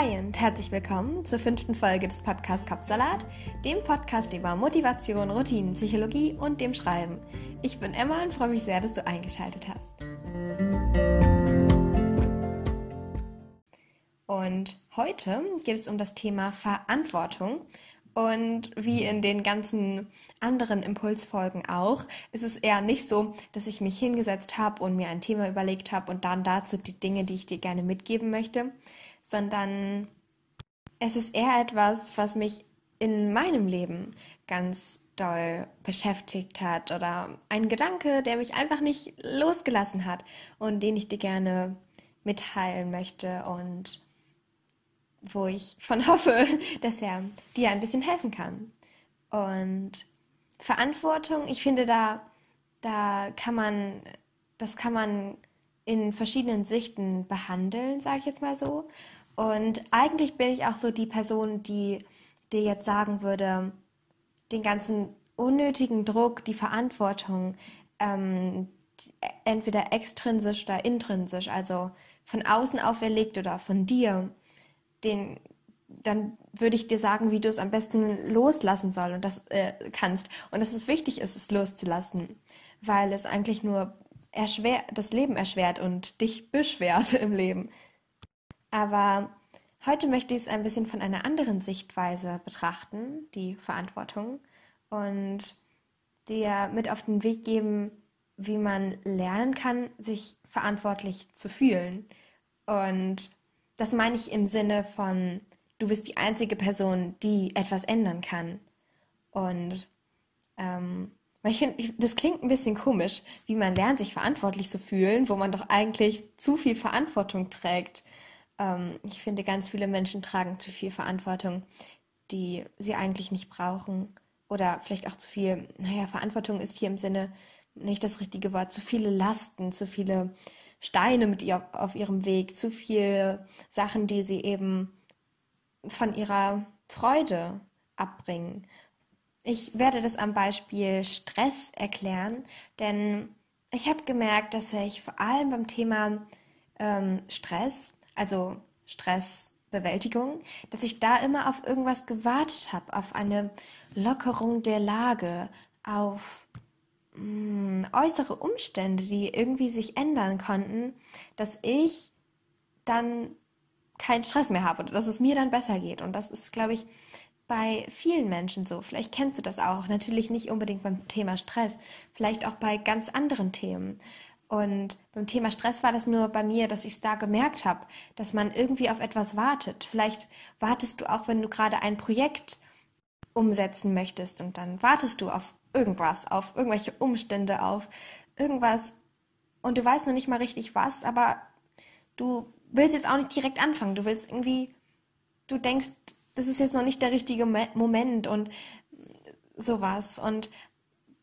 Hi und herzlich willkommen zur fünften Folge des Podcasts Kopfsalat, dem Podcast über Motivation, Routinen, Psychologie und dem Schreiben. Ich bin Emma und freue mich sehr, dass du eingeschaltet hast. Und heute geht es um das Thema Verantwortung. Und wie in den ganzen anderen Impulsfolgen auch, ist es eher nicht so, dass ich mich hingesetzt habe und mir ein Thema überlegt habe und dann dazu die Dinge, die ich dir gerne mitgeben möchte, sondern es ist eher etwas, was mich in meinem Leben ganz doll beschäftigt hat oder ein Gedanke, der mich einfach nicht losgelassen hat und den ich dir gerne mitteilen möchte und wo ich von hoffe, dass er dir ein bisschen helfen kann. Und Verantwortung, ich finde, da, da kann man, das kann man in verschiedenen Sichten behandeln, sage ich jetzt mal so. Und eigentlich bin ich auch so die Person, die dir jetzt sagen würde, den ganzen unnötigen Druck, die Verantwortung, ähm, entweder extrinsisch oder intrinsisch, also von außen auferlegt oder von dir, den, dann würde ich dir sagen, wie du es am besten loslassen soll und das äh, kannst. Und dass es wichtig ist, es loszulassen, weil es eigentlich nur erschwer das Leben erschwert und dich beschwert im Leben. Aber heute möchte ich es ein bisschen von einer anderen Sichtweise betrachten, die Verantwortung, und dir mit auf den Weg geben, wie man lernen kann, sich verantwortlich zu fühlen. Und das meine ich im Sinne von, du bist die einzige Person, die etwas ändern kann. Und ähm, weil ich finde, das klingt ein bisschen komisch, wie man lernt, sich verantwortlich zu fühlen, wo man doch eigentlich zu viel Verantwortung trägt. Ähm, ich finde, ganz viele Menschen tragen zu viel Verantwortung, die sie eigentlich nicht brauchen. Oder vielleicht auch zu viel, naja, Verantwortung ist hier im Sinne nicht das richtige Wort, zu viele Lasten, zu viele Steine mit ihr auf ihrem Weg, zu viele Sachen, die sie eben von ihrer Freude abbringen. Ich werde das am Beispiel Stress erklären, denn ich habe gemerkt, dass ich vor allem beim Thema ähm, Stress also Stressbewältigung, dass ich da immer auf irgendwas gewartet habe, auf eine Lockerung der Lage, auf hm, äußere Umstände, die irgendwie sich ändern konnten, dass ich dann keinen Stress mehr habe oder dass es mir dann besser geht. Und das ist, glaube ich, bei vielen Menschen so. Vielleicht kennst du das auch. Natürlich nicht unbedingt beim Thema Stress, vielleicht auch bei ganz anderen Themen. Und beim Thema Stress war das nur bei mir, dass ich es da gemerkt habe, dass man irgendwie auf etwas wartet. Vielleicht wartest du auch, wenn du gerade ein Projekt umsetzen möchtest und dann wartest du auf irgendwas, auf irgendwelche Umstände, auf irgendwas und du weißt noch nicht mal richtig was, aber du willst jetzt auch nicht direkt anfangen. Du willst irgendwie, du denkst, das ist jetzt noch nicht der richtige Moment und sowas. Und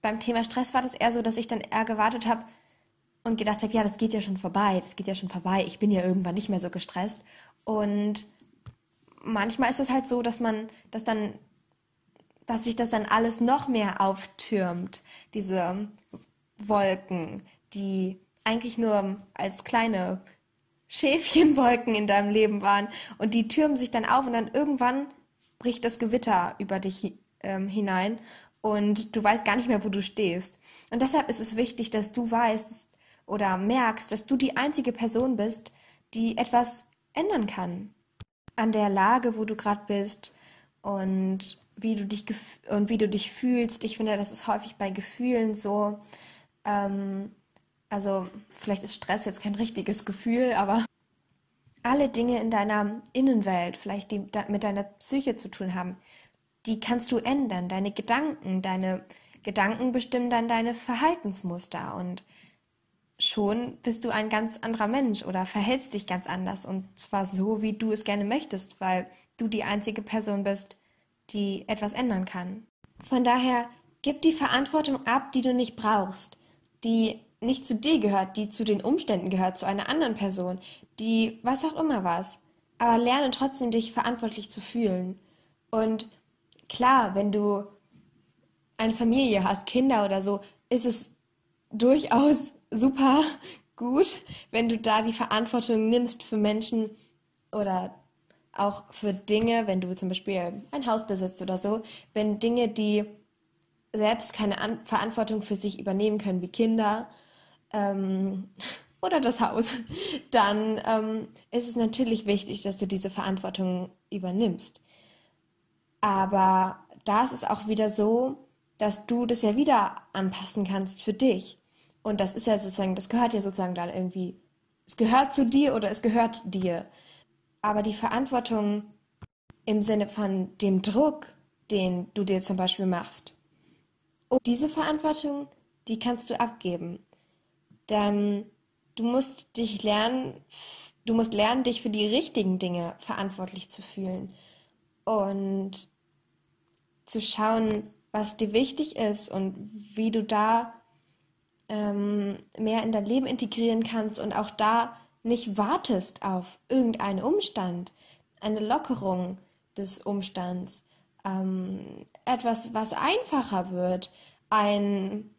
beim Thema Stress war das eher so, dass ich dann eher gewartet habe, und gedacht habe, ja, das geht ja schon vorbei, das geht ja schon vorbei, ich bin ja irgendwann nicht mehr so gestresst. Und manchmal ist es halt so, dass man, dass dann, dass sich das dann alles noch mehr auftürmt, diese Wolken, die eigentlich nur als kleine Schäfchenwolken in deinem Leben waren und die türmen sich dann auf und dann irgendwann bricht das Gewitter über dich ähm, hinein und du weißt gar nicht mehr, wo du stehst. Und deshalb ist es wichtig, dass du weißt, oder merkst, dass du die einzige Person bist, die etwas ändern kann an der Lage, wo du gerade bist und wie du dich und wie du dich fühlst. Ich finde, das ist häufig bei Gefühlen so. Ähm, also vielleicht ist Stress jetzt kein richtiges Gefühl, aber alle Dinge in deiner Innenwelt, vielleicht die mit deiner Psyche zu tun haben, die kannst du ändern. Deine Gedanken, deine Gedanken bestimmen dann deine Verhaltensmuster und schon bist du ein ganz anderer Mensch oder verhältst dich ganz anders und zwar so, wie du es gerne möchtest, weil du die einzige Person bist, die etwas ändern kann. Von daher gib die Verantwortung ab, die du nicht brauchst, die nicht zu dir gehört, die zu den Umständen gehört, zu einer anderen Person, die was auch immer was. Aber lerne trotzdem, dich verantwortlich zu fühlen. Und klar, wenn du eine Familie hast, Kinder oder so, ist es durchaus super gut, wenn du da die Verantwortung nimmst für Menschen oder auch für Dinge, wenn du zum Beispiel ein Haus besitzt oder so, wenn Dinge, die selbst keine An Verantwortung für sich übernehmen können, wie Kinder ähm, oder das Haus, dann ähm, ist es natürlich wichtig, dass du diese Verantwortung übernimmst. Aber da ist es auch wieder so, dass du das ja wieder anpassen kannst für dich. Und das ist ja sozusagen, das gehört ja sozusagen dann irgendwie, es gehört zu dir oder es gehört dir. Aber die Verantwortung im Sinne von dem Druck, den du dir zum Beispiel machst, und diese Verantwortung, die kannst du abgeben. Denn du musst dich lernen, du musst lernen, dich für die richtigen Dinge verantwortlich zu fühlen. Und zu schauen, was dir wichtig ist und wie du da ähm, mehr in dein Leben integrieren kannst und auch da nicht wartest auf irgendeinen Umstand, eine Lockerung des Umstands, ähm, etwas, was einfacher wird, ein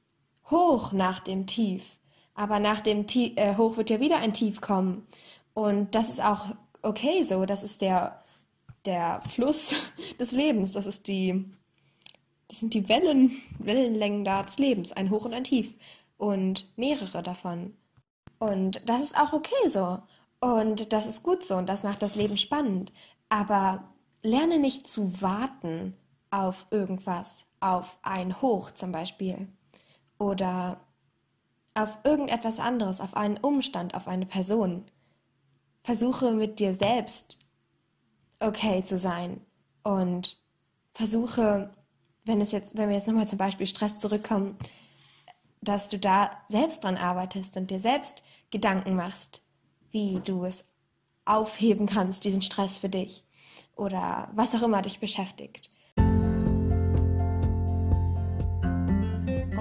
Hoch nach dem Tief. Aber nach dem Tief, äh, Hoch wird ja wieder ein Tief kommen. Und das ist auch okay so. Das ist der, der Fluss des Lebens. Das ist die, das sind die Wellen, Wellenlängen da des Lebens. Ein Hoch und ein Tief. Und mehrere davon. Und das ist auch okay so. Und das ist gut so. Und das macht das Leben spannend. Aber lerne nicht zu warten auf irgendwas, auf ein Hoch zum Beispiel. Oder auf irgendetwas anderes, auf einen Umstand, auf eine Person. Versuche mit dir selbst okay zu sein und versuche, wenn es jetzt, wenn wir jetzt nochmal zum Beispiel Stress zurückkommen, dass du da selbst dran arbeitest und dir selbst Gedanken machst, wie du es aufheben kannst, diesen Stress für dich oder was auch immer dich beschäftigt.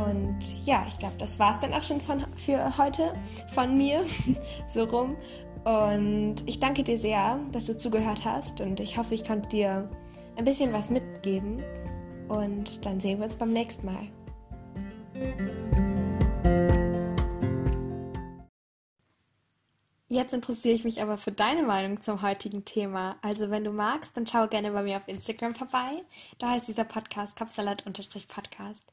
Und ja, ich glaube, das war es dann auch schon von, für heute von mir, so rum. Und ich danke dir sehr, dass du zugehört hast und ich hoffe, ich konnte dir ein bisschen was mitgeben. Und dann sehen wir uns beim nächsten Mal. Jetzt interessiere ich mich aber für deine Meinung zum heutigen Thema. Also wenn du magst, dann schau gerne bei mir auf Instagram vorbei. Da heißt dieser Podcast Kopfsalat-Podcast.